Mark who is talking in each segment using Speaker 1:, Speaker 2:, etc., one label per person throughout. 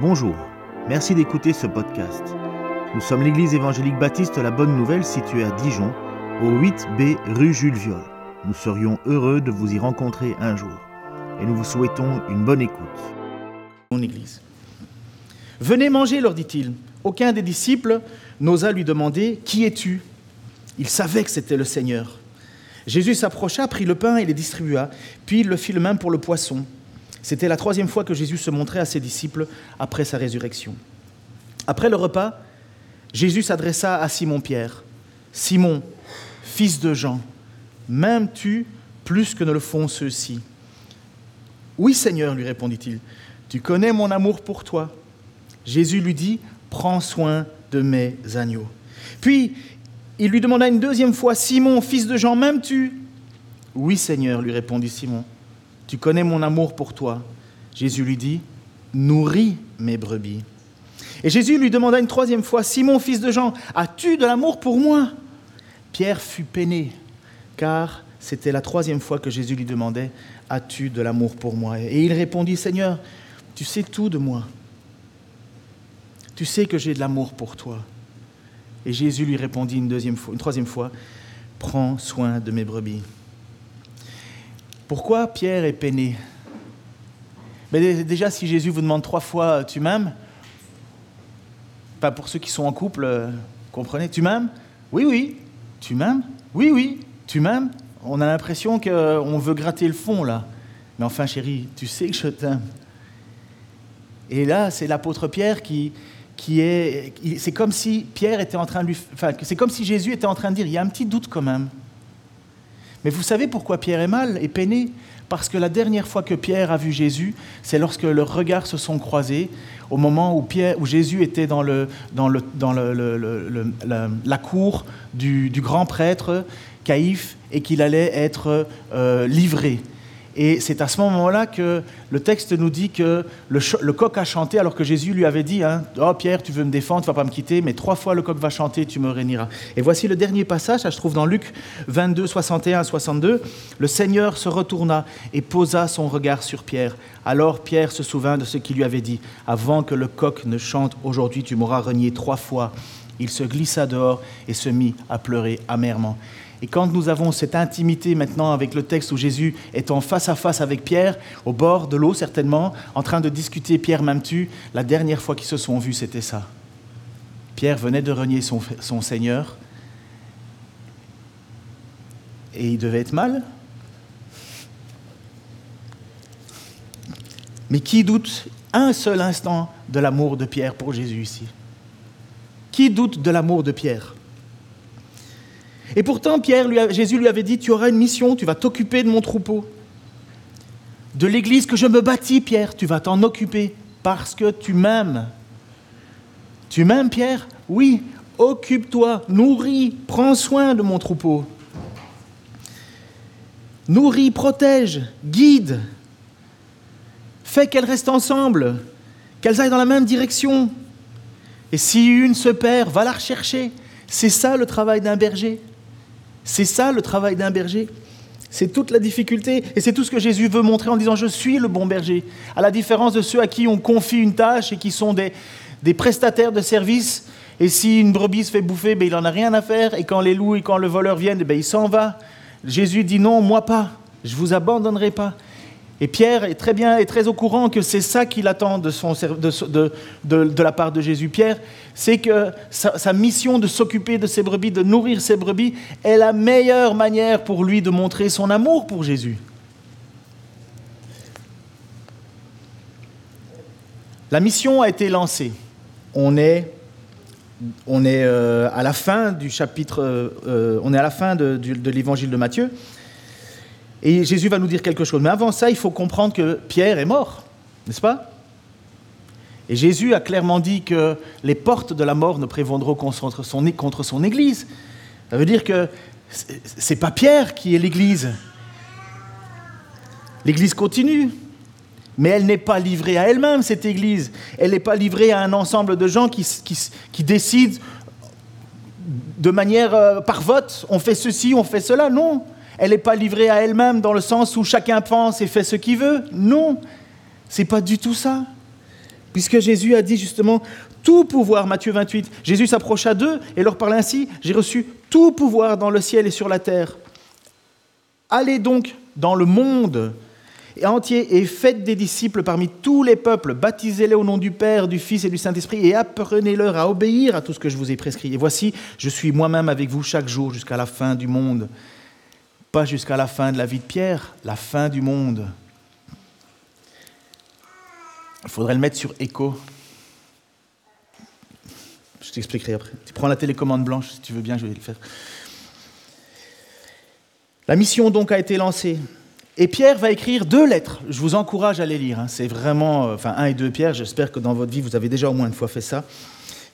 Speaker 1: Bonjour, merci d'écouter ce podcast. Nous sommes l'église évangélique baptiste La Bonne Nouvelle située à Dijon, au 8B rue Jules Viol. Nous serions heureux de vous y rencontrer un jour et nous vous souhaitons une bonne écoute.
Speaker 2: Mon église. Venez manger, leur dit-il. Aucun des disciples n'osa lui demander Qui es-tu? Il savait que c'était le Seigneur. Jésus s'approcha, prit le pain et les distribua, puis il le fit le même pour le poisson. C'était la troisième fois que Jésus se montrait à ses disciples après sa résurrection. Après le repas, Jésus s'adressa à Simon-Pierre. Simon, fils de Jean, m'aimes-tu plus que ne le font ceux-ci Oui Seigneur, lui répondit-il, tu connais mon amour pour toi. Jésus lui dit, prends soin de mes agneaux. Puis il lui demanda une deuxième fois, Simon, fils de Jean, m'aimes-tu Oui Seigneur, lui répondit Simon. Tu connais mon amour pour toi. Jésus lui dit, Nourris mes brebis. Et Jésus lui demanda une troisième fois, Simon, fils de Jean, as-tu de l'amour pour moi? Pierre fut peiné, car c'était la troisième fois que Jésus lui demandait, As-tu de l'amour pour moi? Et il répondit, Seigneur, tu sais tout de moi. Tu sais que j'ai de l'amour pour toi. Et Jésus lui répondit une, une troisième fois, Prends soin de mes brebis. Pourquoi Pierre est peiné Mais Déjà, si Jésus vous demande trois fois Tu m'aimes Pas pour ceux qui sont en couple, euh, comprenez Tu m'aimes? Oui, oui. Tu m'aimes? Oui, oui. Tu m'aimes? On a l'impression qu'on veut gratter le fond, là. Mais enfin, chérie, tu sais que je t'aime. Et là, c'est l'apôtre Pierre qui, qui est. C'est comme si Pierre était en train de lui. Enfin, c'est comme si Jésus était en train de dire il y a un petit doute quand même. Mais vous savez pourquoi Pierre est mal et peiné? Parce que la dernière fois que Pierre a vu Jésus, c'est lorsque leurs regards se sont croisés, au moment où, Jésus était dans, la, cour du, du, grand prêtre Caïphe et qu'il allait être euh, livré. Et c'est à ce moment-là que le texte nous dit que le, coq a chanté alors que Jésus lui avait dit hein, Oh Pierre, tu veux me défendre, tu vas pas me quitter, mais trois fois le coq va chanter, tu me réuniras. Et voici le dernier passage, ça se trouve dans Luc 22, 61 62. Le Seigneur se retourna et posa son regard sur Pierre. Alors Pierre se souvint de ce qu'il lui avait dit Avant que le coq ne chante, aujourd'hui tu m'auras renié trois fois. Il se glissa dehors et se mit à pleurer amèrement. Et quand nous avons cette intimité maintenant avec le texte où Jésus est en face à face avec Pierre, au bord de l'eau certainement, en train de discuter Pierre m'aimes-tu, la dernière fois qu'ils se sont vus, c'était ça. Pierre venait de renier son Seigneur et il devait être mal. Mais qui doute un seul instant de l'amour de Pierre pour Jésus ici? Qui doute de l'amour de Pierre? Et pourtant, Pierre, Jésus lui avait dit, tu auras une mission, tu vas t'occuper de mon troupeau. De l'église que je me bâtis, Pierre, tu vas t'en occuper parce que tu m'aimes. Tu m'aimes, Pierre? Oui, occupe-toi, nourris, prends soin de mon troupeau. Nourris, protège, guide. Fais qu'elles restent ensemble, qu'elles aillent dans la même direction. Et si une se perd, va la rechercher. C'est ça le travail d'un berger. C'est ça le travail d'un berger. C'est toute la difficulté et c'est tout ce que Jésus veut montrer en disant je suis le bon berger. À la différence de ceux à qui on confie une tâche et qui sont des, prestataires de services. Et si une brebis se fait bouffer, ben, il n'en a rien à faire. Et quand les loups et quand le voleur viennent, ben, il s'en va. Jésus dit non, moi pas. Je vous abandonnerai pas. Et Pierre est très bien et très au courant que c'est ça qu'il attend de, la part de Jésus. Pierre, c'est que sa, mission de s'occuper de ses brebis, de nourrir ses brebis, est la meilleure manière pour lui de montrer son amour pour Jésus. La mission a été lancée. On est, est euh, à la fin du chapitre, euh, on est à la fin de l'évangile de Matthieu. Et Jésus va nous dire quelque chose. Mais avant ça, il faut comprendre que Pierre est mort, n'est-ce pas? Et Jésus a clairement dit que les portes de la mort ne prévendront contre son, Église. Ça veut dire que c'est pas Pierre qui est l'Église. L'Église continue, mais elle n'est pas livrée à elle-même, cette Église. Elle n'est pas livrée à un ensemble de gens qui décident de manière euh, par vote, on fait ceci, on fait cela. Non, elle n'est pas livrée à elle-même dans le sens où chacun pense et fait ce qu'il veut. Non, c'est pas du tout ça. Puisque Jésus a dit justement tout pouvoir, Matthieu 28, Jésus s'approcha d'eux et leur parla ainsi, j'ai reçu tout pouvoir dans le ciel et sur la terre. Allez donc dans le monde entier et faites des disciples parmi tous les peuples, baptisez-les au nom du Père, du Fils et du Saint-Esprit et apprenez-leur à obéir à tout ce que je vous ai prescrit. Et voici, je suis moi-même avec vous chaque jour jusqu'à la fin du monde. Pas jusqu'à la fin de la vie de Pierre, la fin du monde. Il faudrait le mettre sur écho. Je t'expliquerai après. Tu prends la télécommande blanche, si tu veux bien, je vais le faire. La mission donc a été lancée. Et Pierre va écrire deux lettres. Je vous encourage à les lire. Hein. C'est vraiment, euh, enfin, un et deux Pierre. J'espère que dans votre vie, vous avez déjà au moins une fois fait ça.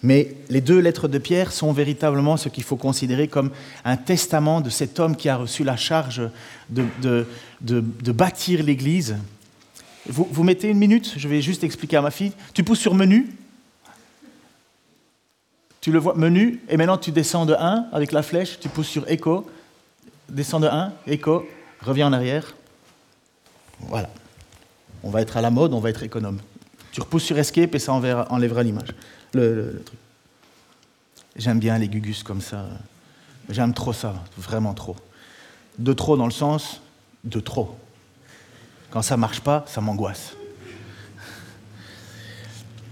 Speaker 2: Mais les deux lettres de Pierre sont véritablement ce qu'il faut considérer comme un testament de cet homme qui a reçu la charge de, bâtir l'Église. Vous, vous mettez une minute, je vais juste expliquer à ma fille. Tu pousses sur menu, tu le vois, menu, et maintenant tu descends de 1 avec la flèche, tu pousses sur écho, descends de 1, écho, reviens en arrière. Voilà. On va être à la mode, on va être économe. Tu repousses sur escape et ça enlèvera l'image le, truc. J'aime bien les gugus comme ça. J'aime trop ça, vraiment trop. De trop dans le sens de trop. Quand ça marche pas, ça m'angoisse.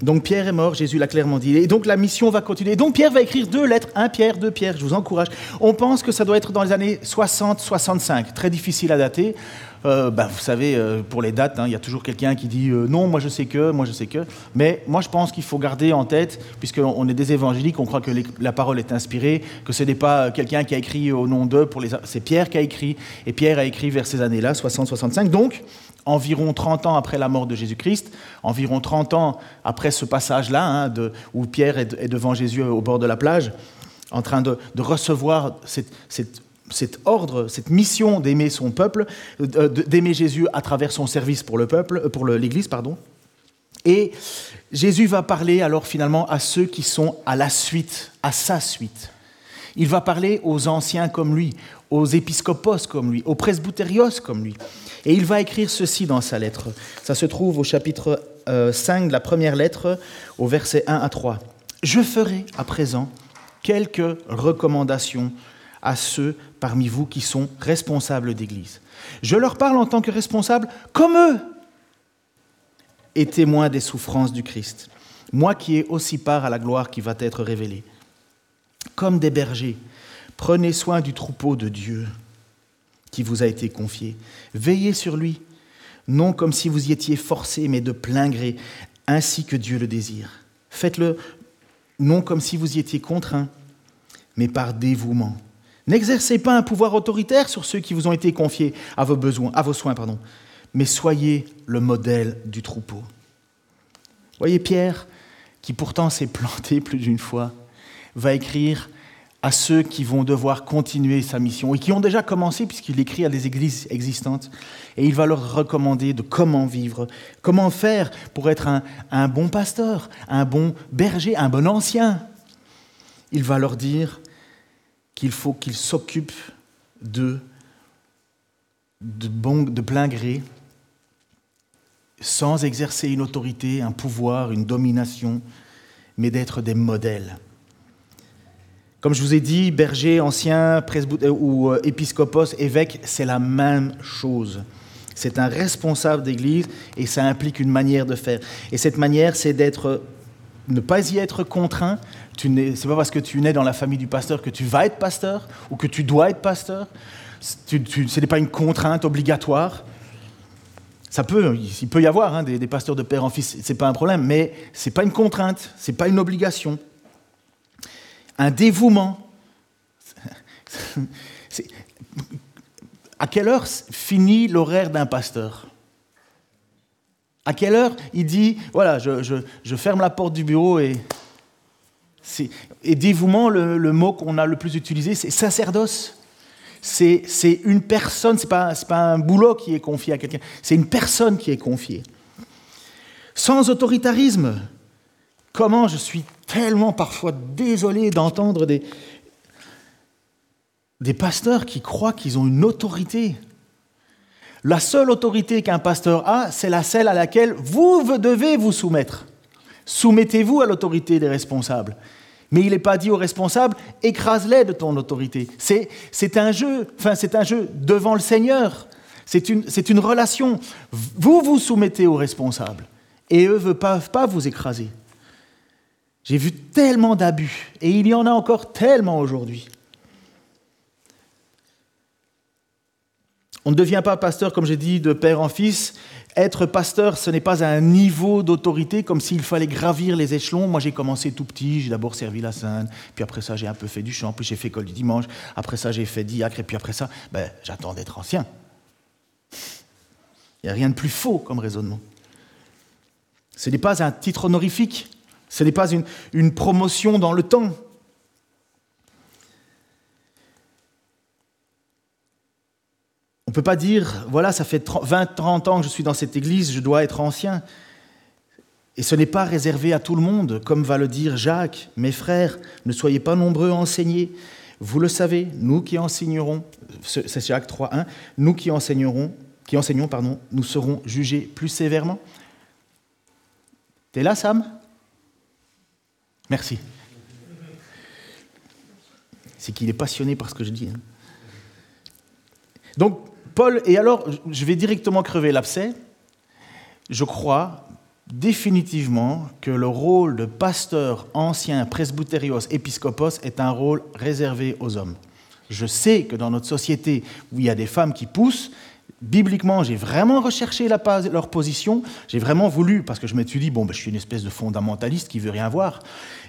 Speaker 2: Donc Pierre est mort, Jésus l'a clairement dit. Et donc la mission va continuer. Donc Pierre va écrire deux lettres, un Pierre, deux Pierre, je vous encourage. On pense que ça doit être dans les années 60-65, très difficile à dater. Euh, ben, vous savez, euh, pour les dates, hein, il y a toujours quelqu'un qui dit euh, non, moi je sais que, moi je sais que. Mais moi je pense qu'il faut garder en tête, puisqu'on est des évangéliques, on croit que la parole est inspirée, que ce n'est pas quelqu'un qui a écrit au nom d'eux, pour les... c'est Pierre qui a écrit, et Pierre a écrit vers ces années-là, 60-65. Donc, environ 30 ans après la mort de Jésus-Christ, environ 30 ans après ce passage-là, hein, où Pierre est, devant Jésus au bord de la plage, en train de, recevoir cet ordre, cette mission d'aimer son peuple, euh, d'aimer Jésus à travers son service pour le peuple, euh, pour l'Église, pardon. Et Jésus va parler alors finalement à ceux qui sont à la suite, à sa suite. Il va parler aux anciens comme lui, aux épiscopos comme lui, aux presbytérios comme lui. Et il va écrire ceci dans sa lettre. Ça se trouve au chapitre 5 euh, de la première lettre, au verset 1 à 3. Je ferai à présent quelques recommandations à ceux parmi vous qui sont responsables d'Église. Je leur parle en tant que responsables comme eux et témoins des souffrances du Christ, moi qui ai aussi part à la gloire qui va être révélée. Comme des bergers, prenez soin du troupeau de Dieu qui vous a été confié. Veillez sur lui, non comme si vous y étiez forcé, mais de plein gré, ainsi que Dieu le désire. Faites-le non comme si vous y étiez contraint, mais par dévouement N'exercez pas un pouvoir autoritaire sur ceux qui vous ont été confiés à vos besoins, à vos soins, pardon, mais soyez le modèle du troupeau. Voyez Pierre, qui pourtant s'est planté plus d'une fois, va écrire à ceux qui vont devoir continuer sa mission et qui ont déjà commencé puisqu'il écrit à des églises existantes. Et il va leur recommander de comment vivre, comment faire pour être un, bon pasteur, un bon berger, un bon ancien. Il va leur dire, qu'il faut qu'il s'occupe de, de, bon, de plein gré, sans exercer une autorité, un pouvoir, une domination, mais d'être des modèles. Comme je vous ai dit, berger, ancien, presbytère ou euh, épiscopos, évêque, c'est la même chose. C'est un responsable d'église et ça implique une manière de faire. Et cette manière, c'est d'être, ne pas y être contraint, ce n'est pas parce que tu nais dans la famille du pasteur que tu vas être pasteur ou que tu dois être pasteur. ce n'est pas une contrainte obligatoire. Ça peut, il peut y avoir hein, des, pasteurs de père en fils, ce n'est pas un problème, mais ce n'est pas une contrainte, ce n'est pas une obligation. Un dévouement. À quelle heure finit l'horaire d'un pasteur? À quelle heure il dit, voilà, je ferme la porte du bureau et et dévouement, le, mot qu'on a le plus utilisé, c'est sacerdoce. C'est une personne, ce n'est pas, pas un boulot qui est confié à quelqu'un, c'est une personne qui est confiée. Sans autoritarisme, comment je suis tellement parfois désolé d'entendre des, pasteurs qui croient qu'ils ont une autorité. La seule autorité qu'un pasteur a, c'est la celle à laquelle vous devez vous soumettre. Soumettez-vous à l'autorité des responsables. Mais il n'est pas dit aux responsables, écrase-les de ton autorité. C'est un jeu, enfin c'est un jeu devant le Seigneur. C'est une, relation. Vous vous soumettez aux responsables et eux ne peuvent pas vous écraser. J'ai vu tellement d'abus et il y en a encore tellement aujourd'hui. On ne devient pas pasteur, comme j'ai dit, de père en fils. Être pasteur, ce n'est pas un niveau d'autorité comme s'il fallait gravir les échelons. Moi, j'ai commencé tout petit, j'ai d'abord servi la Sainte, puis après ça, j'ai un peu fait du chant, puis j'ai fait école du dimanche, après ça, j'ai fait diacre, et puis après ça, ben, j'attends d'être ancien. Il n'y a rien de plus faux comme raisonnement. Ce n'est pas un titre honorifique, ce n'est pas une, promotion dans le temps. ne peut pas dire, voilà, ça fait 20-30 ans que je suis dans cette église, je dois être ancien. Et ce n'est pas réservé à tout le monde, comme va le dire Jacques, mes frères, ne soyez pas nombreux à enseigner. Vous le savez, nous qui enseignerons, c'est Jacques 3.1, nous qui enseignerons, qui enseignons, pardon, nous serons jugés plus sévèrement. T'es là, Sam? Merci. C'est qu'il est passionné par ce que je dis. Hein. Donc, Paul, et alors, je vais directement crever l'abcès. Je crois définitivement que le rôle de pasteur ancien, presbyterios, épiscopos est un rôle réservé aux hommes. Je sais que dans notre société où il y a des femmes qui poussent, bibliquement, j'ai vraiment recherché leur position, j'ai vraiment voulu, parce que je me suis dit, bon, ben, je suis une espèce de fondamentaliste qui veut rien voir,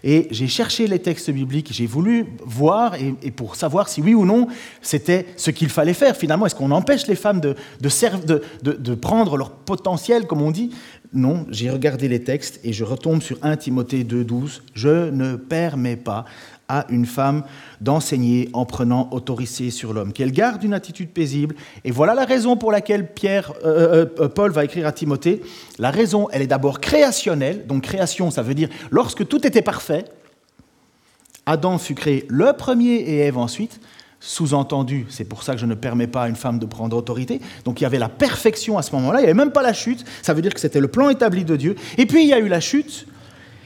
Speaker 2: et j'ai cherché les textes bibliques, j'ai voulu voir, et, pour savoir si oui ou non, c'était ce qu'il fallait faire. Finalement, est-ce qu'on empêche les femmes de, de, de, prendre leur potentiel, comme on dit? Non, j'ai regardé les textes, et je retombe sur 1 Timothée 2,12, je ne permets pas à une femme d'enseigner en prenant autorité sur l'homme, qu'elle garde une attitude paisible. Et voilà la raison pour laquelle Pierre, euh, euh, euh, Paul va écrire à Timothée. La raison, elle est d'abord créationnelle. Donc création, ça veut dire lorsque tout était parfait, Adam fut créé le premier et Ève ensuite. Sous-entendu, c'est pour ça que je ne permets pas à une femme de prendre autorité. Donc il y avait la perfection à ce moment-là, il n'y avait même pas la chute, ça veut dire que c'était le plan établi de Dieu. Et puis il y a eu la chute,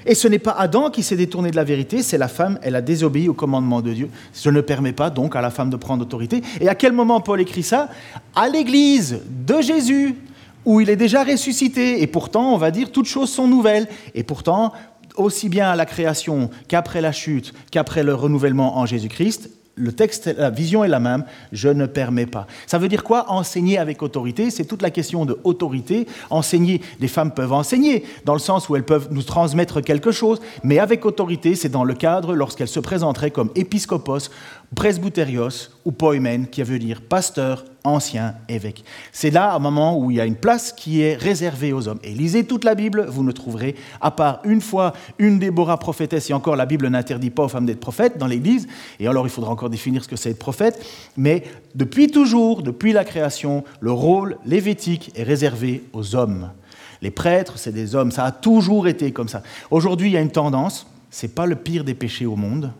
Speaker 2: et ce n'est pas Adam qui s'est détourné de la vérité, c'est la femme, elle a désobéi au commandement de Dieu. Je ne permets pas donc à la femme de prendre autorité. Et à quel moment Paul écrit ça? À l'église de Jésus, où il est déjà ressuscité. Et pourtant, on va dire, toutes choses sont nouvelles. Et pourtant, aussi bien à la création qu'après la chute, qu'après le renouvellement en Jésus-Christ, le texte, la vision est la même, je ne permets pas. Ça veut dire quoi Enseigner avec autorité, c'est toute la question de autorité. Enseigner, les femmes peuvent enseigner, dans le sens où elles peuvent nous transmettre quelque chose, mais avec autorité, c'est dans le cadre lorsqu'elles se présenteraient comme épiscopos, presbyterios ou poimen, qui veut dire pasteur, ancien évêque. C'est là un moment où il y a une place qui est réservée aux hommes. Et lisez toute la Bible, vous ne trouverez, à part une fois, une Déborah prophétesse, et encore la Bible n'interdit pas aux femmes d'être prophètes dans l'Église, et alors il faudra encore définir ce que c'est être prophète, mais depuis toujours, depuis la création, le rôle lévitique est réservé aux hommes. Les prêtres, c'est des hommes, ça a toujours été comme ça. Aujourd'hui, il y a une tendance, c'est pas le pire des péchés au monde,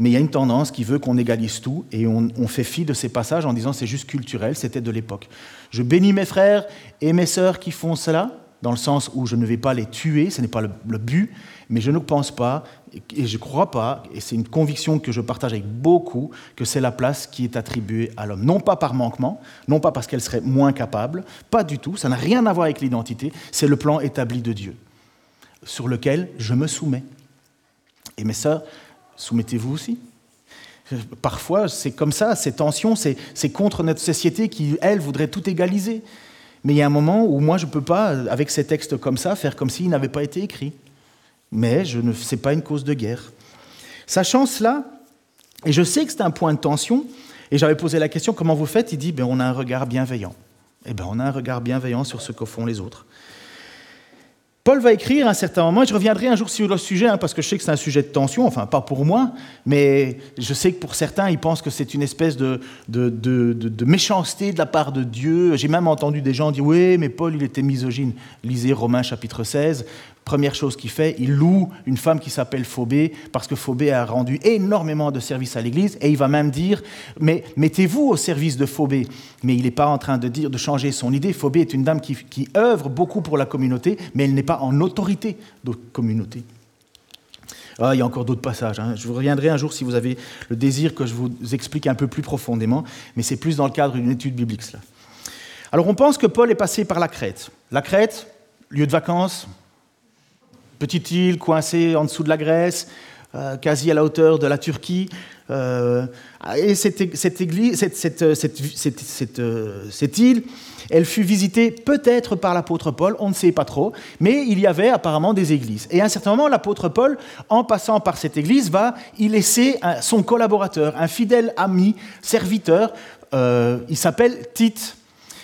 Speaker 2: mais il y a une tendance qui veut qu'on égalise tout et on, fait fi de ces passages en disant c'est juste culturel, c'était de l'époque. Je bénis mes frères et mes sœurs qui font cela, dans le sens où je ne vais pas les tuer, ce n'est pas le, but, mais je ne pense pas et je ne crois pas, et c'est une conviction que je partage avec beaucoup, que c'est la place qui est attribuée à l'homme. Non pas par manquement, non pas parce qu'elle serait moins capable, pas du tout, ça n'a rien à voir avec l'identité, c'est le plan établi de Dieu, sur lequel je me soumets. Et mes sœurs, soumettez-vous aussi. Parfois, c'est comme ça, ces tensions, c'est contre notre société qui, elle, voudrait tout égaliser. Mais il y a un moment où moi, je ne peux pas, avec ces textes comme ça, faire comme s'ils n'avaient pas été écrits. Mais ce n'est pas une cause de guerre. Sachant cela, et je sais que c'est un point de tension, et j'avais posé la question, comment vous faites? Il dit, ben, on a un regard bienveillant. Eh bien, on a un regard bienveillant sur ce que font les autres. Paul va écrire à un certain moment, et je reviendrai un jour sur le sujet, hein, parce que je sais que c'est un sujet de tension, enfin pas pour moi, mais je sais que pour certains, ils pensent que c'est une espèce de, de, méchanceté de la part de Dieu. J'ai même entendu des gens dire, oui, mais Paul, il était misogyne. Lisez Romains chapitre 16, Première chose qu'il fait, il loue une femme qui s'appelle Phobé, parce que Phobé a rendu énormément de services à l'Église, et il va même dire, mais mettez-vous au service de Phobé. Mais il n'est pas en train de dire de changer son idée. Phobé est une dame qui, œuvre beaucoup pour la communauté, mais elle n'est pas en autorité d'autres communautés. Ah, il y a encore d'autres passages. Hein. Je vous reviendrai un jour si vous avez le désir que je vous explique un peu plus profondément, mais c'est plus dans le cadre d'une étude biblique cela. Alors on pense que Paul est passé par la Crète. La Crète, lieu de vacances, petite île coincée en dessous de la Grèce, euh, quasi à la hauteur de la Turquie. Euh, et cette, cette, église, cette, euh, cette, île, elle fut visitée peut-être par l'apôtre Paul, on ne sait pas trop, mais il y avait apparemment des églises. Et à un certain moment, l'apôtre Paul, en passant par cette église, va y laisser son collaborateur, un fidèle ami, serviteur, il s'appelle Tite.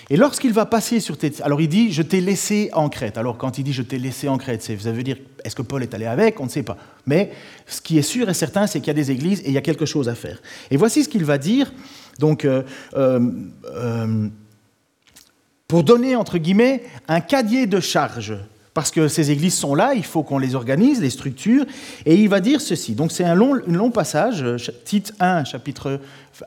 Speaker 2: Et lorsqu'il va passer sur tes... Alors il dit, je t'ai laissé en Crète. Alors quand il dit, je t'ai laissé en Crète, ça veut dire, est-ce que Paul est allé avec? On ne sait pas. Mais ce qui est sûr et certain, c'est qu'il y a des églises et il y a quelque chose à faire. Et voici ce qu'il va dire. Donc, euh, euh, euh, pour donner, entre guillemets, un cadier de charge. Parce que ces églises sont là, il faut qu'on les organise, les structures. Et il va dire ceci. Donc c'est un long, un long passage, Tite 1, chapitre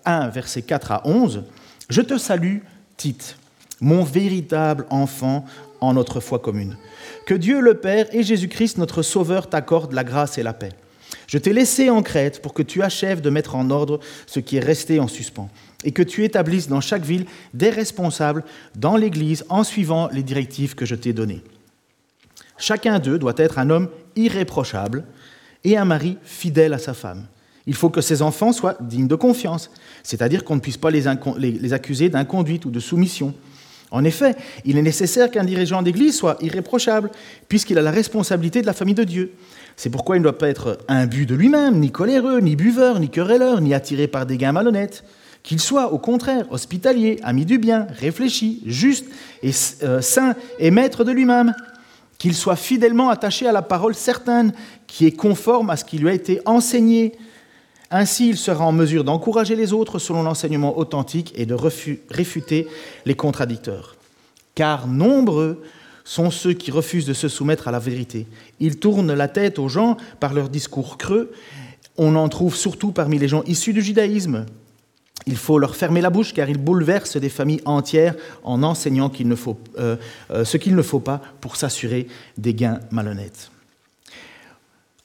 Speaker 2: 1, versets 4 à 11. Je te salue, Tite mon véritable enfant en notre foi commune. Que Dieu le Père et Jésus-Christ, notre Sauveur, t'accordent la grâce et la paix. Je t'ai laissé en Crète pour que tu achèves de mettre en ordre ce qui est resté en suspens, et que tu établisses dans chaque ville des responsables dans l'Église en suivant les directives que je t'ai données. Chacun d'eux doit être un homme irréprochable et un mari fidèle à sa femme. Il faut que ses enfants soient dignes de confiance, c'est-à-dire qu'on ne puisse pas les, les accuser d'inconduite ou de soumission en effet, il est nécessaire qu'un dirigeant d'Église soit irréprochable, puisqu'il a la responsabilité de la famille de Dieu. C'est pourquoi il ne doit pas être imbu de lui-même, ni coléreux, ni buveur, ni querelleur, ni attiré par des gains malhonnêtes. Qu'il soit, au contraire, hospitalier, ami du bien, réfléchi, juste et euh, saint et maître de lui-même. Qu'il soit fidèlement attaché à la parole certaine, qui est conforme à ce qui lui a été enseigné, ainsi, il sera en mesure d'encourager les autres selon l'enseignement authentique et de réfuter les contradicteurs. Car nombreux sont ceux qui refusent de se soumettre à la vérité. Ils tournent la tête aux gens par leurs discours creux. On en trouve surtout parmi les gens issus du judaïsme. Il faut leur fermer la bouche car ils bouleversent des familles entières en enseignant euh, euh, ce qu'il ne faut pas pour s'assurer des gains malhonnêtes.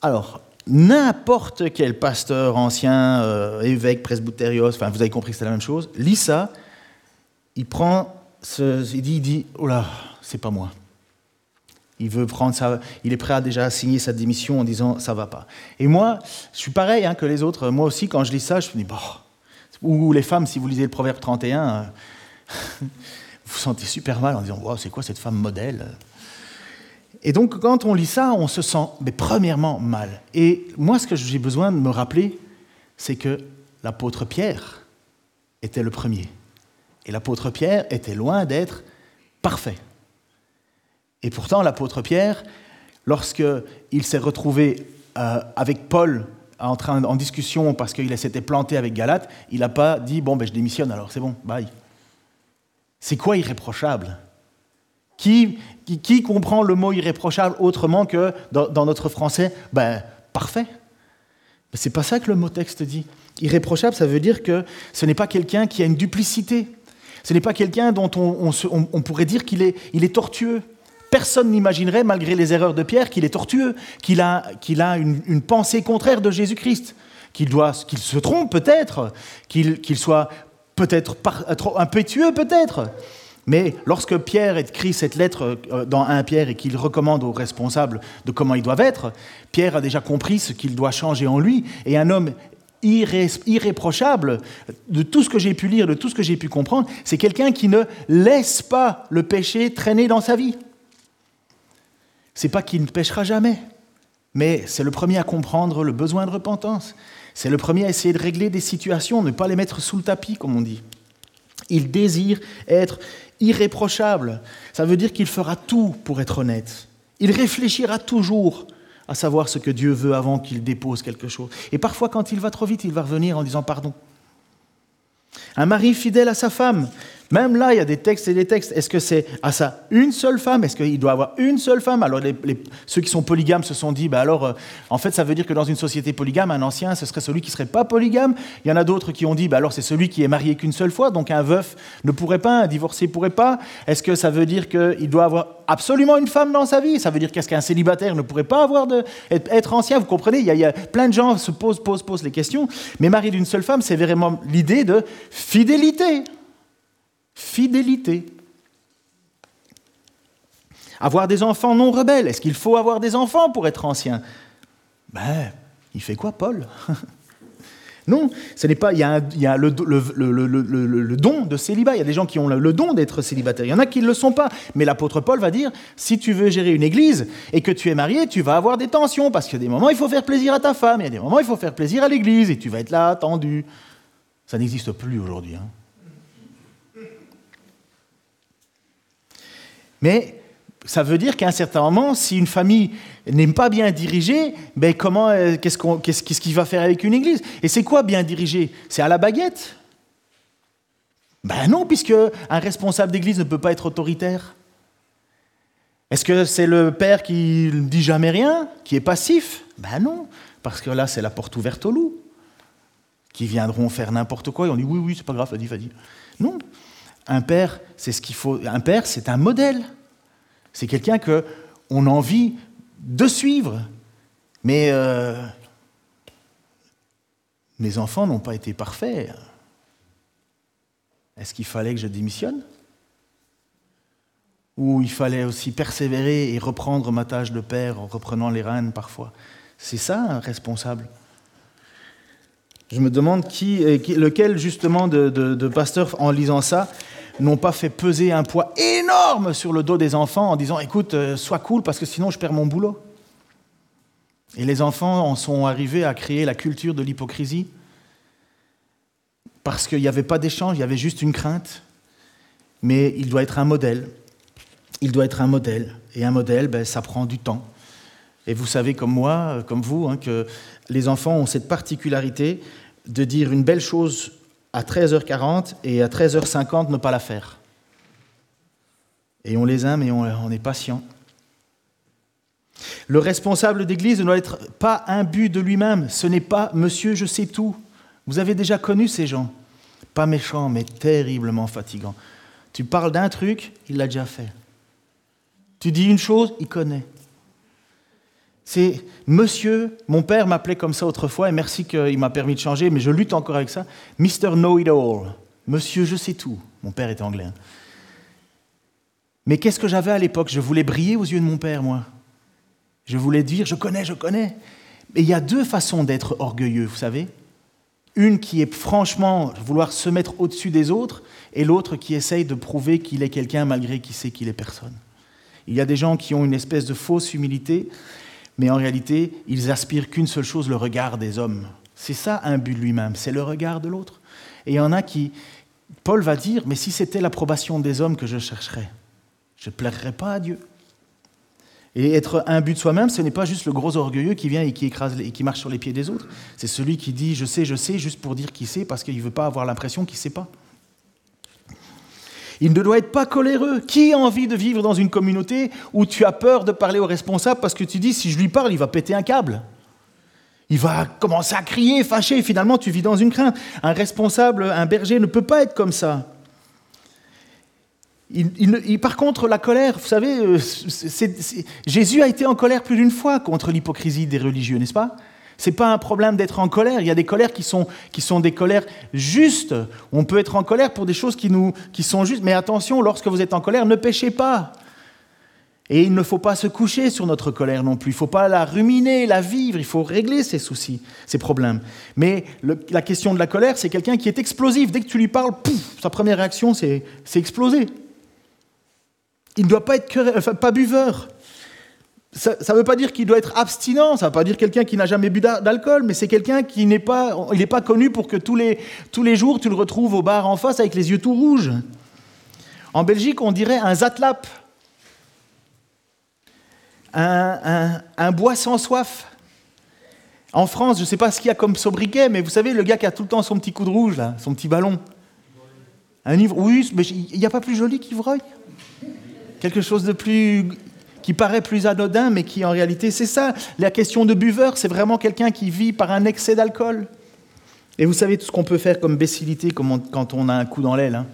Speaker 2: Alors, n'importe quel pasteur ancien, euh, évêque, presbytérios, enfin vous avez compris que c'est la même chose, lit ça, il prend, ce, il dit, il dit, oh là, c'est pas moi. Il veut prendre ça, il est prêt à déjà signer sa démission en disant ça va pas. Et moi, je suis pareil hein, que les autres. Moi aussi, quand je lis ça, je me dis bon. Ou les femmes, si vous lisez le Proverbe 31, euh, vous vous sentez super mal en disant wow, c'est quoi cette femme modèle? Et donc, quand on lit ça, on se sent, mais premièrement, mal. Et moi, ce que j'ai besoin de me rappeler, c'est que l'apôtre Pierre était le premier. Et l'apôtre Pierre était loin d'être parfait. Et pourtant, l'apôtre Pierre, lorsqu'il s'est retrouvé euh, avec Paul en, train, en discussion parce qu'il s'était planté avec Galate, il n'a pas dit Bon, ben, je démissionne alors, c'est bon, bye. C'est quoi irréprochable? Qui, comprend le mot irréprochable autrement que dans, notre français? Ben, parfait. Mais c'est pas ça que le mot texte dit. Irréprochable, ça veut dire que ce n'est pas quelqu'un qui a une duplicité. Ce n'est pas quelqu'un dont on, pourrait dire qu'il est, tortueux. Personne n'imaginerait, malgré les erreurs de Pierre, qu'il est tortueux, qu'il a, une, pensée contraire de Jésus-Christ, qu'il, se trompe peut-être, qu'il, soit peut-être impétueux peut-être. Mais lorsque Pierre écrit cette lettre euh, dans 1 Pierre et qu'il recommande aux responsables de comment ils doivent être, Pierre a déjà compris ce qu'il doit changer en lui. Et un homme irréprochable, de tout ce que j'ai pu lire, de tout ce que j'ai pu comprendre, c'est quelqu'un qui ne laisse pas le péché traîner dans sa vie. C'est pas qu'il ne péchera jamais, mais c'est le premier à comprendre le besoin de repentance. C'est le premier à essayer de régler des situations, ne pas les mettre sous le tapis, comme on dit. Il désire être irréprochable. Ça veut dire qu'il fera tout pour être honnête. Il réfléchira toujours à savoir ce que Dieu veut avant qu'il dépose quelque chose. Et parfois, quand il va trop vite, il va revenir en disant pardon. Un mari fidèle à sa femme. Même là, il y a des textes et des textes. Est-ce que c'est à ça une seule femme? Est-ce qu'il doit avoir une seule femme? Alors, ceux qui sont polygames se sont dit, bah alors, euh, en fait, ça veut dire que dans une société polygame, un ancien, ce serait celui qui serait pas polygame. Il y en a d'autres qui ont dit, bah alors, c'est celui qui est marié qu'une seule fois, donc un veuf ne pourrait pas, un divorcé pourrait pas. Est-ce que ça veut dire qu'il doit avoir absolument une femme dans sa vie? Ça veut dire qu'est-ce qu'un célibataire ne pourrait pas avoir de être, ancien? Vous comprenez? Il y, a, il y, a, plein de gens se posent, posent, posent les questions. Mais marié d'une seule femme, c'est vraiment l'idée de fidélité. Fidélité. Avoir des enfants non rebelles. Est-ce qu'il faut avoir des enfants pour être ancien? Ben, il fait quoi, Paul? Non, ce n'est pas. Il y a, le, don de célibat. Il y a des gens qui ont le, don d'être célibataires. Il y en a qui ne le sont pas. Mais l'apôtre Paul va dire si tu veux gérer une église et que tu es marié, tu vas avoir des tensions parce qu'il y a des moments il faut faire plaisir à ta femme, il y a des moments il faut faire plaisir à l'église et tu vas être là attendu. Ça n'existe plus aujourd'hui. Hein. Mais ça veut dire qu'à un certain moment, si une famille n'est pas bien dirigée, ben comment, euh, qu'est-ce, qu'on, qu'est-ce, qu'il va faire avec une église? Et c'est quoi bien dirigé? C'est à la baguette? Ben non, puisque un responsable d'église ne peut pas être autoritaire. Est-ce que c'est le père qui ne dit jamais rien, qui est passif? Ben non, parce que là, c'est la porte ouverte aux loups, qui viendront faire n'importe quoi et on dit oui, oui, c'est pas grave, vas-y, vas-y. Non, un père, c'est ce qu'il faut. Un père, c'est un modèle. C'est quelqu'un que on a envie de suivre. Mais euh, mes enfants n'ont pas été parfaits. Est-ce qu'il fallait que je démissionne? Ou il fallait aussi persévérer et reprendre ma tâche de père en reprenant les rênes parfois? C'est ça un responsable. Je me demande qui, lequel justement de, de pasteurs, en lisant ça, n'ont pas fait peser un poids énorme sur le dos des enfants en disant écoute, euh, sois cool parce que sinon je perds mon boulot. Et les enfants en sont arrivés à créer la culture de l'hypocrisie parce qu'il n'y avait pas d'échange, il y avait juste une crainte. Mais il doit être un modèle. Il doit être un modèle. Et un modèle, ben, ça prend du temps. Et vous savez comme moi, comme vous, hein, que les enfants ont cette particularité de dire une belle chose à 13h40 et à 13h50 ne pas la faire. Et on les aime et on, est patient. Le responsable d'église ne doit être pas but de lui-même. Ce n'est pas monsieur, je sais tout. Vous avez déjà connu ces gens. Pas méchants, mais terriblement fatigants. Tu parles d'un truc, il l'a déjà fait. Tu dis une chose, il connaît. C'est monsieur, mon père m'appelait comme ça autrefois, et merci qu'il m'a permis de changer, mais je lutte encore avec ça. Mr. Know-it-all. Monsieur, je sais tout. Mon père était anglais. Hein. Mais qu'est-ce que j'avais à l'époque? Je voulais briller aux yeux de mon père, moi. Je voulais dire, je connais, je connais. Mais il y a deux façons d'être orgueilleux, vous savez. Une qui est franchement vouloir se mettre au-dessus des autres, et l'autre qui essaye de prouver qu'il est quelqu'un malgré qu'il sait qu'il est personne. Il y a des gens qui ont une espèce de fausse humilité, mais en réalité, ils aspirent qu'une seule chose, le regard des hommes. C'est ça un but lui-même, c'est le regard de l'autre. Et il y en a qui, Paul va dire, mais si c'était l'approbation des hommes que je chercherais, je ne plairais pas à Dieu. Et être un but de soi-même, ce n'est pas juste le gros orgueilleux qui vient et qui écrase et qui marche sur les pieds des autres. C'est celui qui dit je sais, je sais, juste pour dire qu'il sait, parce qu'il ne veut pas avoir l'impression qu'il ne sait pas. Il ne doit être pas coléreux. Qui a envie de vivre dans une communauté où tu as peur de parler au responsable parce que tu dis si je lui parle, il va péter un câble? Il va commencer à crier, fâcher, finalement tu vis dans une crainte. Un responsable, un berger ne peut pas être comme ça. par contre, la colère, vous savez, euh, Jésus a été en colère plus d'une fois contre l'hypocrisie des religieux, n'est-ce pas? Ce n'est pas un problème d'être en colère. Il y a des colères qui sont, qui sont des colères justes. On peut être en colère pour des choses qui, nous, qui sont justes. Mais attention, lorsque vous êtes en colère, ne péchez pas. Et il ne faut pas se coucher sur notre colère non plus. Il ne faut pas la ruminer, la vivre. Il faut régler ses soucis, ses problèmes. Mais la question de la colère, c'est quelqu'un qui est explosif. Dès que tu lui parles, sa première réaction, c'est exploser. Il ne doit pas être pas buveur ça ne veut pas dire qu'il doit être abstinent, ça ne veut pas dire quelqu'un qui n'a jamais bu d'alcool, mais c'est quelqu'un qui n'est pas, il n'est pas connu pour que tous les, tous les jours tu le retrouves au bar en face avec les yeux tout rouges. En Belgique, on dirait un zatlap, un, un, bois sans soif. En France, je ne sais pas ce qu'il y a comme sobriquet, mais vous savez, le gars qui a tout le temps son petit coup de rouge, là, son petit ballon. Un ivre, oui, mais il n'y a pas plus joli qu'ivrogne. Quelque chose de plus qui paraît plus anodin, mais qui en réalité, c'est ça. La question de buveur, c'est vraiment quelqu'un qui vit par un excès d'alcool. Et vous savez tout ce qu'on peut faire comme bécilité quand on a un coup dans l'aile. Hein.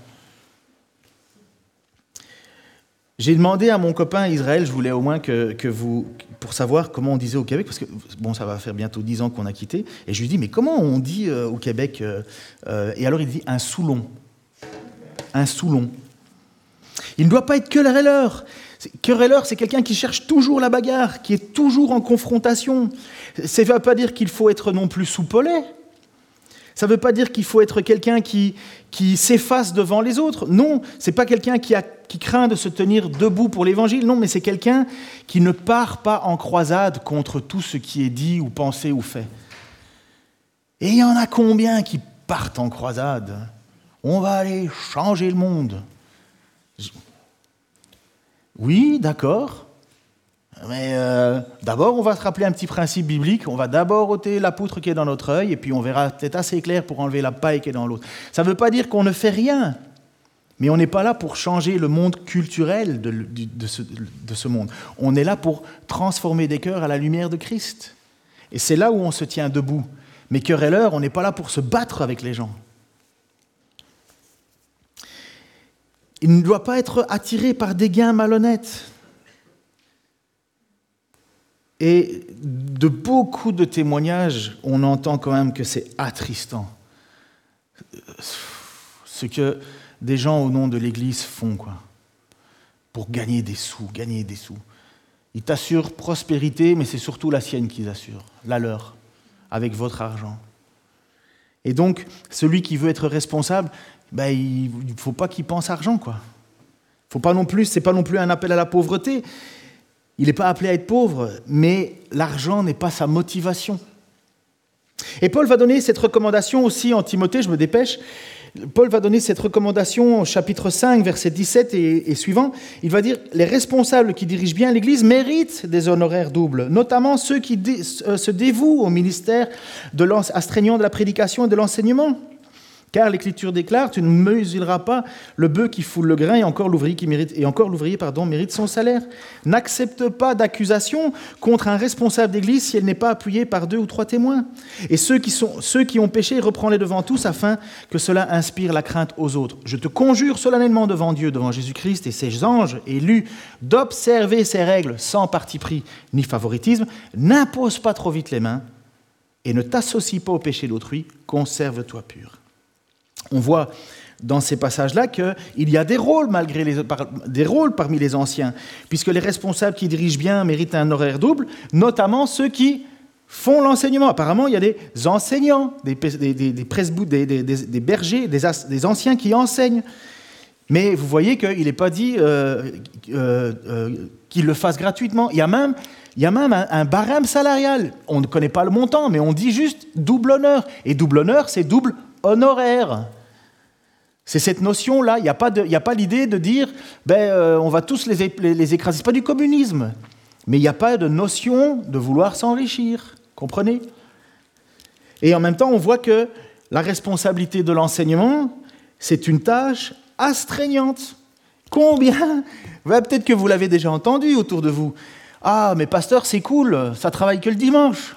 Speaker 2: J'ai demandé à mon copain Israël, je voulais au moins que, vous, pour savoir comment on disait au Québec, parce que bon, ça va faire bientôt dix ans qu'on a quitté, et je lui dis, mais comment on dit euh, au Québec euh, euh, Et alors il dit un soulon. Un soulon. Il ne doit pas être querelleur. Querelleur, c'est quelqu'un qui cherche toujours la bagarre, qui est toujours en confrontation. Ça ne veut pas dire qu'il faut être non plus soupolé. Ça ne veut pas dire qu'il faut être quelqu'un qui, qui s'efface devant les autres. Non, c'est pas quelqu'un qui, qui craint de se tenir debout pour l'évangile. Non, mais c'est quelqu'un qui ne part pas en croisade contre tout ce qui est dit ou pensé ou fait. Et il y en a combien qui partent en croisade? On va aller changer le monde. Oui, d'accord. Mais euh, d'abord, on va se rappeler un petit principe biblique. On va d'abord ôter la poutre qui est dans notre œil, et puis on verra peut-être assez clair pour enlever la paille qui est dans l'autre. Ça ne veut pas dire qu'on ne fait rien, mais on n'est pas là pour changer le monde culturel de, ce, monde. On est là pour transformer des cœurs à la lumière de Christ. Et c'est là où on se tient debout. Mais querelleur, on n'est pas là pour se battre avec les gens. Il ne doit pas être attiré par des gains malhonnêtes. Et de beaucoup de témoignages, on entend quand même que c'est attristant. Ce que des gens au nom de l'Église font, quoi. Pour gagner des sous, gagner des sous. Ils t'assurent prospérité, mais c'est surtout la sienne qu'ils assurent, la leur, avec votre argent. Et donc, celui qui veut être responsable, ben, il ne faut pas qu'il pense argent, quoi. Faut pas non plus, c'est pas non plus un appel à la pauvreté, il n'est pas appelé à être pauvre, mais l'argent n'est pas sa motivation. Et Paul va donner cette recommandation aussi en Timothée, je me dépêche. Paul va donner cette recommandation au chapitre 5, verset 17 et, suivant. Il va dire Les responsables qui dirigent bien l'Église méritent des honoraires doubles, notamment ceux qui euh, se dévouent au ministère de astreignant de la prédication et de l'enseignement. Car l'Écriture déclare, tu ne mesureras pas le bœuf qui foule le grain et encore l'ouvrier qui mérite et encore l'ouvrier mérite son salaire. N'accepte pas d'accusation contre un responsable d'Église si elle n'est pas appuyée par deux ou trois témoins. Et ceux qui ceux qui ont péché, reprends-les devant tous afin que cela inspire la crainte aux autres. Je te conjure solennellement devant Dieu, devant Jésus-Christ et ses anges élus, d'observer ces règles sans parti pris ni favoritisme. N'impose pas trop vite les mains et ne t'associe pas au péché d'autrui. Conserve-toi pur on voit dans ces passages-là qu'il y a des rôles, malgré des rôles parmi les anciens, puisque les responsables qui dirigent bien méritent un horaire double, notamment ceux qui font l'enseignement. Apparemment, il y a des enseignants, des, des, des, des bergers, des, anciens qui enseignent. Mais vous voyez qu'il n'est pas dit euh, euh, euh, qu'ils le fassent gratuitement. Il y a même, il y a même un, un, barème salarial. On ne connaît pas le montant, mais on dit juste double honneur. Et double honneur, c'est double honoraire. C'est cette notion-là. Il n'y a pas l'idée de dire ben, euh, on va tous les, écraser. Ce pas du communisme. Mais il n'y a pas de notion de vouloir s'enrichir. Comprenez? Et en même temps, on voit que la responsabilité de l'enseignement, c'est une tâche astreignante. Combien ben, Peut-être que vous l'avez déjà entendu autour de vous. Ah, mais pasteur, c'est cool, ça travaille que le dimanche.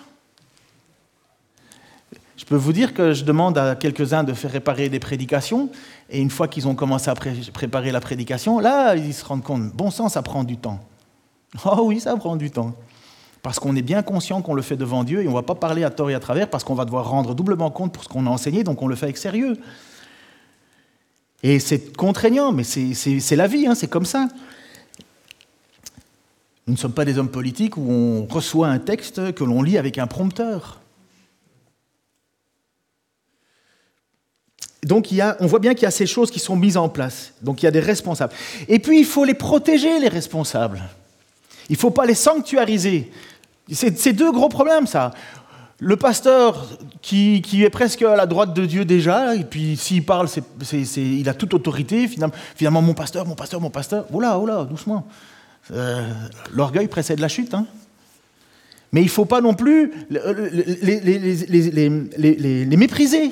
Speaker 2: Je peux vous dire que je demande à quelques-uns de faire réparer des prédications, et une fois qu'ils ont commencé à préparer la prédication, là, ils se rendent compte, bon sang, ça prend du temps. Oh oui, ça prend du temps. Parce qu'on est bien conscient qu'on le fait devant Dieu, et on ne va pas parler à tort et à travers, parce qu'on va devoir rendre doublement compte pour ce qu'on a enseigné, donc on le fait avec sérieux. Et c'est contraignant, mais c'est la vie, hein, c'est comme ça. Nous ne sommes pas des hommes politiques où on reçoit un texte que l'on lit avec un prompteur. Donc on voit bien qu'il y a ces choses qui sont mises en place. Donc il y a des responsables. Et puis il faut les protéger, les responsables. Il ne faut pas les sanctuariser. C'est deux gros problèmes, ça. Le pasteur qui, est presque à la droite de Dieu déjà, et puis s'il parle, il a toute autorité. Finalement, mon pasteur, mon pasteur, mon pasteur. Oula, oula, doucement. Euh, l'orgueil précède la chute. Hein. Mais il ne faut pas non plus les mépriser.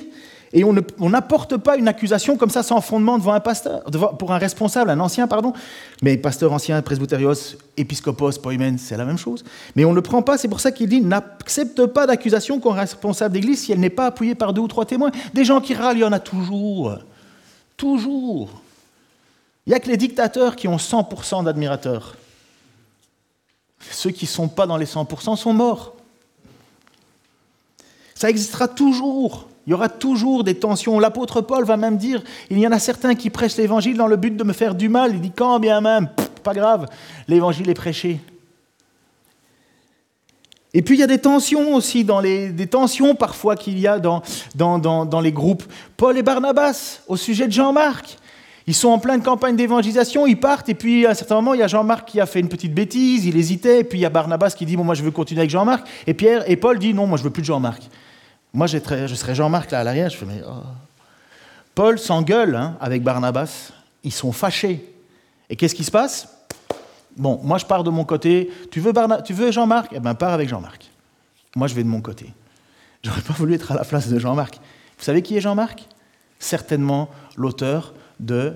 Speaker 2: Et on n'apporte pas une accusation comme ça sans fondement devant un pasteur, pour un responsable, un ancien, pardon. Mais pasteur ancien, presbyterios, épiscopos, poimen, c'est la même chose. Mais on ne prend pas, c'est pour ça qu'il dit n'accepte pas d'accusation qu'on responsable d'église si elle n'est pas appuyée par deux ou trois témoins. Des gens qui râlent, il y en a toujours. Toujours. Il n'y a que les dictateurs qui ont 100% d'admirateurs. Ceux qui ne sont pas dans les 100% sont morts. Ça existera toujours. Il y aura toujours des tensions. L'apôtre Paul va même dire, il y en a certains qui prêchent l'évangile dans le but de me faire du mal. Il dit quand bien même, pas grave, l'évangile est prêché. Et puis il y a des tensions aussi, dans les, des tensions parfois qu'il y a dans, dans, dans, les groupes. Paul et Barnabas, au sujet de Jean-Marc. Ils sont en pleine campagne d'évangélisation, ils partent, et puis à un certain moment, il y a Jean-Marc qui a fait une petite bêtise, il hésitait, et puis il y a Barnabas qui dit Bon, moi je veux continuer avec Jean-Marc, et Pierre et Paul dit Non, moi je veux plus de Jean-Marc. Moi, je serais Jean-Marc là à l'arrière, je fais, mais. Oh. Paul s'engueule hein, avec Barnabas, ils sont fâchés. Et qu'est-ce qui se passe? Bon, moi je pars de mon côté. Tu veux, veux Jean-Marc? Eh bien, pars avec Jean-Marc. Moi, je vais de mon côté. J'aurais pas voulu être à la place de Jean-Marc. Vous savez qui est Jean-Marc? Certainement l'auteur de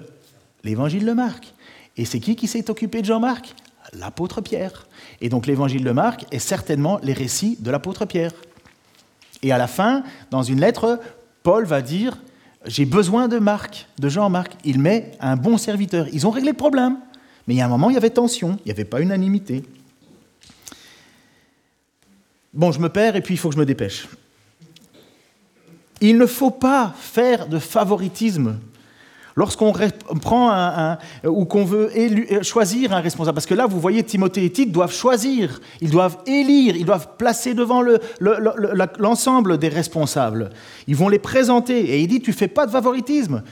Speaker 2: l'évangile de Marc. Et c'est qui qui s'est occupé de Jean-Marc? L'apôtre Pierre. Et donc l'évangile de Marc est certainement les récits de l'apôtre Pierre. Et à la fin, dans une lettre, Paul va dire J'ai besoin de Marc, de Jean-Marc. Il met un bon serviteur. Ils ont réglé le problème. Mais il y a un moment, il y avait tension, il n'y avait pas unanimité. Bon, je me perds et puis il faut que je me dépêche. Il ne faut pas faire de favoritisme Lorsqu'on prend un, ou qu'on veut euh, choisir un responsable, parce que là, vous voyez, Timothée et Tite doivent choisir, ils doivent élire, ils doivent placer devant l'ensemble des responsables. Ils vont les présenter. Et il dit, tu fais pas de favoritisme.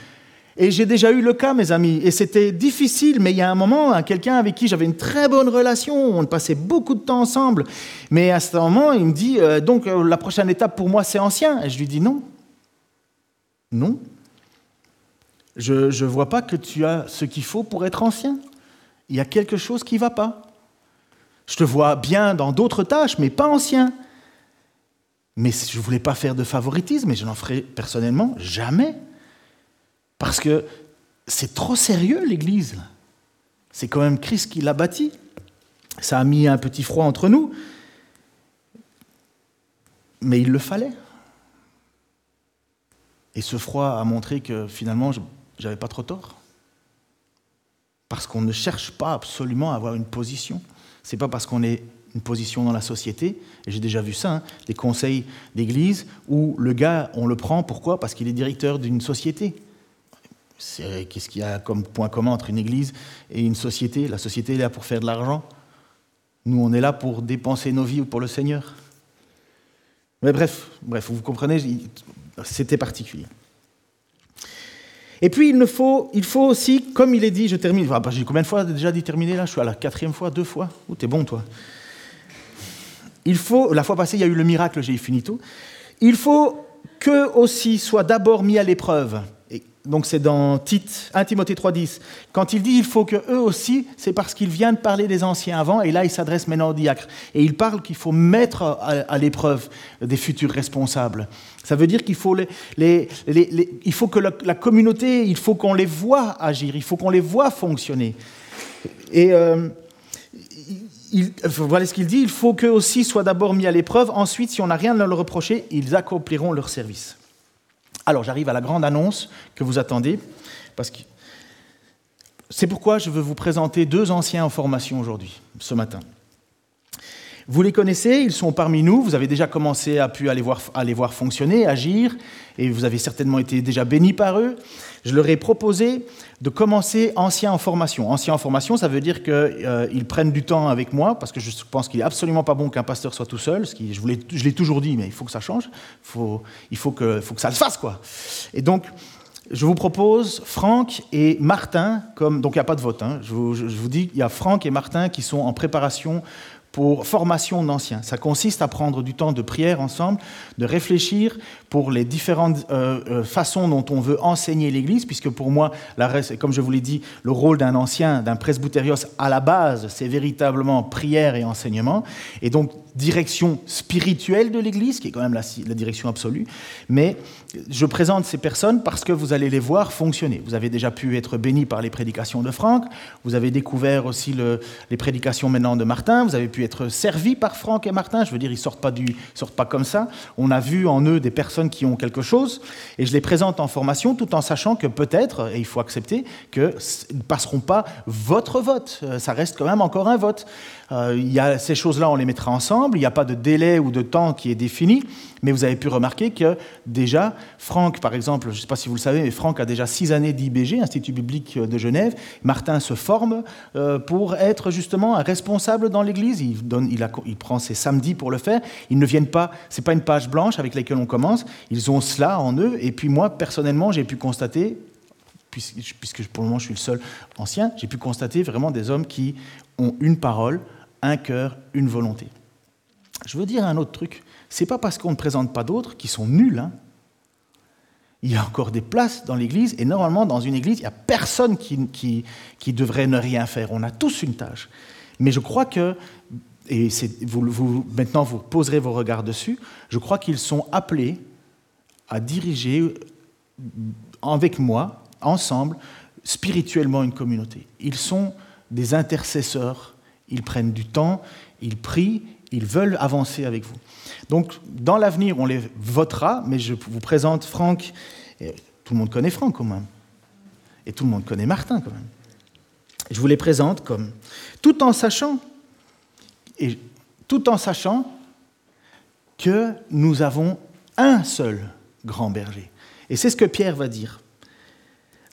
Speaker 2: Et j'ai déjà eu le cas, mes amis, et c'était difficile, mais il y a un moment, hein, quelqu'un avec qui j'avais une très bonne relation, on passait beaucoup de temps ensemble, mais à ce moment, il me dit, euh, donc euh, la prochaine étape pour moi, c'est ancien. Et je lui dis non. Non, je ne vois pas que tu as ce qu'il faut pour être ancien. Il y a quelque chose qui ne va pas. Je te vois bien dans d'autres tâches, mais pas ancien. Mais je ne voulais pas faire de favoritisme, et je n'en ferai personnellement jamais. Parce que c'est trop sérieux, l'Église. C'est quand même Christ qui l'a bâti. Ça a mis un petit froid entre nous, mais il le fallait. Et ce froid a montré que finalement, j'avais pas trop tort. Parce qu'on ne cherche pas absolument à avoir une position. C'est pas parce qu'on est une position dans la société, et j'ai déjà vu ça, hein, des conseils d'église où le gars, on le prend, pourquoi? Parce qu'il est directeur d'une société. Qu'est-ce qu'il y a comme point commun entre une église et une société? La société est là pour faire de l'argent. Nous, on est là pour dépenser nos vies pour le Seigneur. Mais bref, bref, vous comprenez, c'était particulier. Et puis il, faut, aussi, comme il est dit, je termine. Bah, j'ai combien de fois déjà dit terminer là? Je suis à la quatrième fois, deux fois. Oh, t'es bon toi. Il faut, la fois passée, il y a eu le miracle, j'ai fini tout. Il faut qu'eux aussi soient d'abord mis à l'épreuve donc c'est dans Tite, 1 Timothée 3.10, quand il dit il faut que eux aussi, c'est parce qu'il vient de parler des anciens avant, et là il s'adresse maintenant aux diacres. Et il parle qu'il faut mettre à, l'épreuve des futurs responsables. Ça veut dire qu'il faut, faut que la, communauté, il faut qu'on les voit agir, il faut qu'on les voit fonctionner. Et euh, voilà ce qu'il dit, il faut qu'eux aussi soient d'abord mis à l'épreuve, ensuite si on n'a rien à leur reprocher, ils accompliront leur service. Alors j'arrive à la grande annonce que vous attendez, parce que c'est pourquoi je veux vous présenter deux anciens en formation aujourd'hui, ce matin. Vous les connaissez, ils sont parmi nous, vous avez déjà commencé à, pu les voir, à les voir fonctionner, agir, et vous avez certainement été déjà bénis par eux. Je leur ai proposé de commencer ancien en formation. Ancien en formation, ça veut dire qu'ils euh, prennent du temps avec moi, parce que je pense qu'il n'est absolument pas bon qu'un pasteur soit tout seul. Ce qui, je, l'ai toujours dit, mais il faut que ça change. Il faut que, ça le fasse, quoi. Et donc, je vous propose Franck et Martin, comme, donc il n'y a pas de vote, hein. je, vous, je, vous, dis, il y a Franck et Martin qui sont en préparation pour formation d'anciens. Ça consiste à prendre du temps de prière ensemble, de réfléchir pour les différentes euh, euh, façons dont on veut enseigner l'Église, puisque pour moi, comme je vous l'ai dit, le rôle d'un ancien, d'un presbytérios à la base, c'est véritablement prière et enseignement, et donc direction spirituelle de l'Église, qui est quand même la, direction absolue. Mais je présente ces personnes parce que vous allez les voir fonctionner. Vous avez déjà pu être béni par les prédications de Franck, vous avez découvert aussi le, les prédications maintenant de Martin, vous avez pu être servi par Franck et Martin, je veux dire, ils ne sortent, sortent pas comme ça. On a vu en eux des personnes qui ont quelque chose, et je les présente en formation tout en sachant que peut-être, et il faut accepter, qu'ils ne passeront pas votre vote. Euh, ça reste quand même encore un vote. Euh, y a ces choses-là, on les mettra ensemble. Il n'y a pas de délai ou de temps qui est défini. Mais vous avez pu remarquer que déjà, Franck, par exemple, je ne sais pas si vous le savez, mais Franck a déjà six années d'IBG, Institut biblique de Genève. Martin se forme euh, pour être justement un responsable dans l'Église. Il, il, prend ses samedis pour le faire. Ils ne viennent pas, ce n'est pas une page blanche avec laquelle on commence. Ils ont cela en eux. Et puis moi, personnellement, j'ai pu constater puisque pour le moment je suis le seul ancien, j'ai pu constater vraiment des hommes qui ont une parole, un cœur, une volonté. Je veux dire un autre truc. C'est pas parce qu'on ne présente pas d'autres qui sont nuls. Hein. Il y a encore des places dans l'Église, et normalement, dans une Église, il n'y a personne qui, qui, devrait ne rien faire. On a tous une tâche. Mais je crois que, et vous, maintenant vous poserez vos regards dessus, je crois qu'ils sont appelés à diriger avec moi, ensemble, spirituellement une communauté. Ils sont des intercesseurs, ils prennent du temps, ils prient, ils veulent avancer avec vous. Donc, dans l'avenir, on les votera, mais je vous présente Franck. tout le monde connaît Franck quand même. Et tout le monde connaît Martin quand même. Je vous les présente comme, tout en sachant, et tout en sachant que nous avons un seul grand berger. Et c'est ce que Pierre va dire.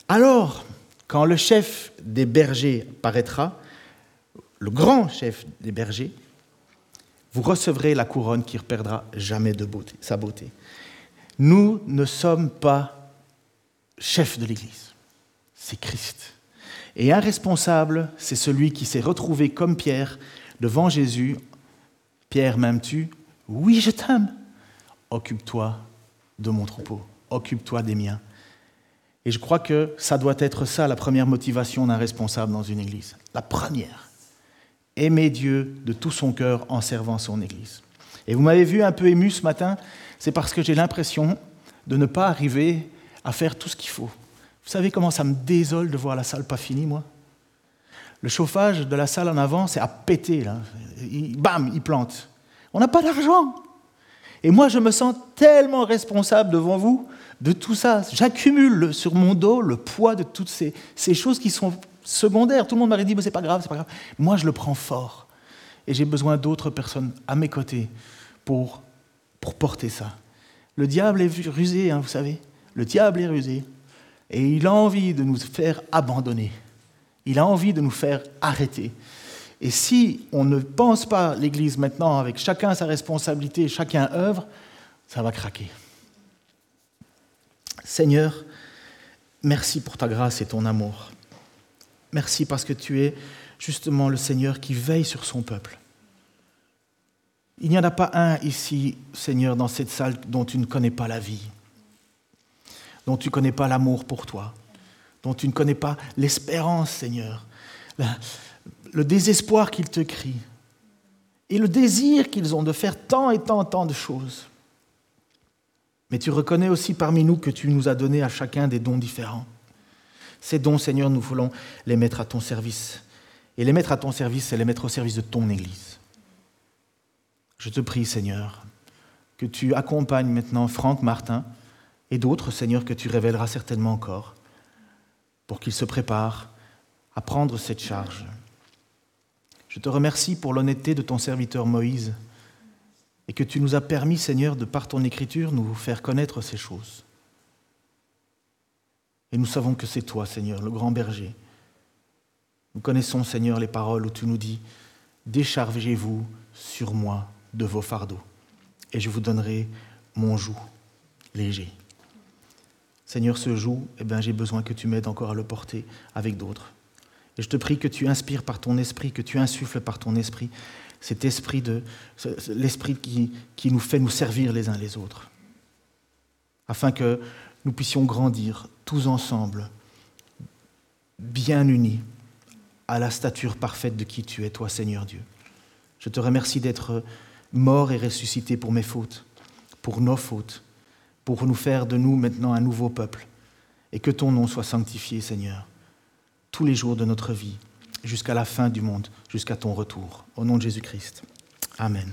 Speaker 2: Alors, quand le chef des bergers paraîtra, le grand chef des bergers, vous recevrez la couronne qui ne perdra jamais de beauté, sa beauté. Nous ne sommes pas chefs de l'Église, c'est Christ. Et un responsable, c'est celui qui s'est retrouvé comme Pierre devant Jésus. Pierre, m'aimes-tu? Oui, je t'aime. Occupe-toi de mon troupeau, occupe-toi des miens. Et je crois que ça doit être ça la première motivation d'un responsable dans une église. La première. Aimer Dieu de tout son cœur en servant son église. Et vous m'avez vu un peu ému ce matin, c'est parce que j'ai l'impression de ne pas arriver à faire tout ce qu'il faut. Vous savez comment ça me désole de voir la salle pas finie, moi? Le chauffage de la salle en avant, c'est à péter. Là. bam, il plante. On n'a pas d'argent. Et moi, je me sens tellement responsable devant vous de tout ça. J'accumule sur mon dos le poids de toutes ces, choses qui sont secondaires. Tout le monde m'aurait dit, mais c'est pas grave, c'est pas grave. Moi, je le prends fort. Et j'ai besoin d'autres personnes à mes côtés pour, porter ça. Le diable est rusé, hein, vous savez. Le diable est rusé. Et il a envie de nous faire abandonner. Il a envie de nous faire arrêter. Et si on ne pense pas l'Église maintenant avec chacun sa responsabilité, chacun œuvre, ça va craquer. Seigneur, merci pour ta grâce et ton amour. Merci parce que tu es justement le Seigneur qui veille sur son peuple. Il n'y en a pas un ici, Seigneur, dans cette salle dont tu ne connais pas la vie, dont tu ne connais pas l'amour pour toi, dont tu ne connais pas l'espérance, Seigneur, le désespoir qu'ils te crient et le désir qu'ils ont de faire tant et tant, tant de choses. Mais tu reconnais aussi parmi nous que tu nous as donné à chacun des dons différents. Ces dons, Seigneur, nous voulons les mettre à ton service. Et les mettre à ton service, c'est les mettre au service de ton Église. Je te prie, Seigneur, que tu accompagnes maintenant Franck, Martin et d'autres, Seigneur, que tu révéleras certainement encore, pour qu'ils se préparent à prendre cette charge. Je te remercie pour l'honnêteté de ton serviteur Moïse et que tu nous as permis, Seigneur, de par ton écriture, nous faire connaître ces choses. Et nous savons que c'est toi, Seigneur, le grand berger. Nous connaissons, Seigneur, les paroles où tu nous dis, déchargez-vous sur moi de vos fardeaux, et je vous donnerai mon joug léger. Seigneur, ce joug, eh ben, j'ai besoin que tu m'aides encore à le porter avec d'autres. Et je te prie que tu inspires par ton esprit, que tu insuffles par ton esprit cet esprit de l'esprit qui, qui nous fait nous servir les uns les autres, afin que nous puissions grandir tous ensemble, bien unis à la stature parfaite de qui tu es, toi Seigneur Dieu. Je te remercie d'être mort et ressuscité pour mes fautes, pour nos fautes, pour nous faire de nous maintenant un nouveau peuple, et que ton nom soit sanctifié, Seigneur, tous les jours de notre vie, jusqu'à la fin du monde, jusqu'à ton retour. Au nom de Jésus-Christ. Amen.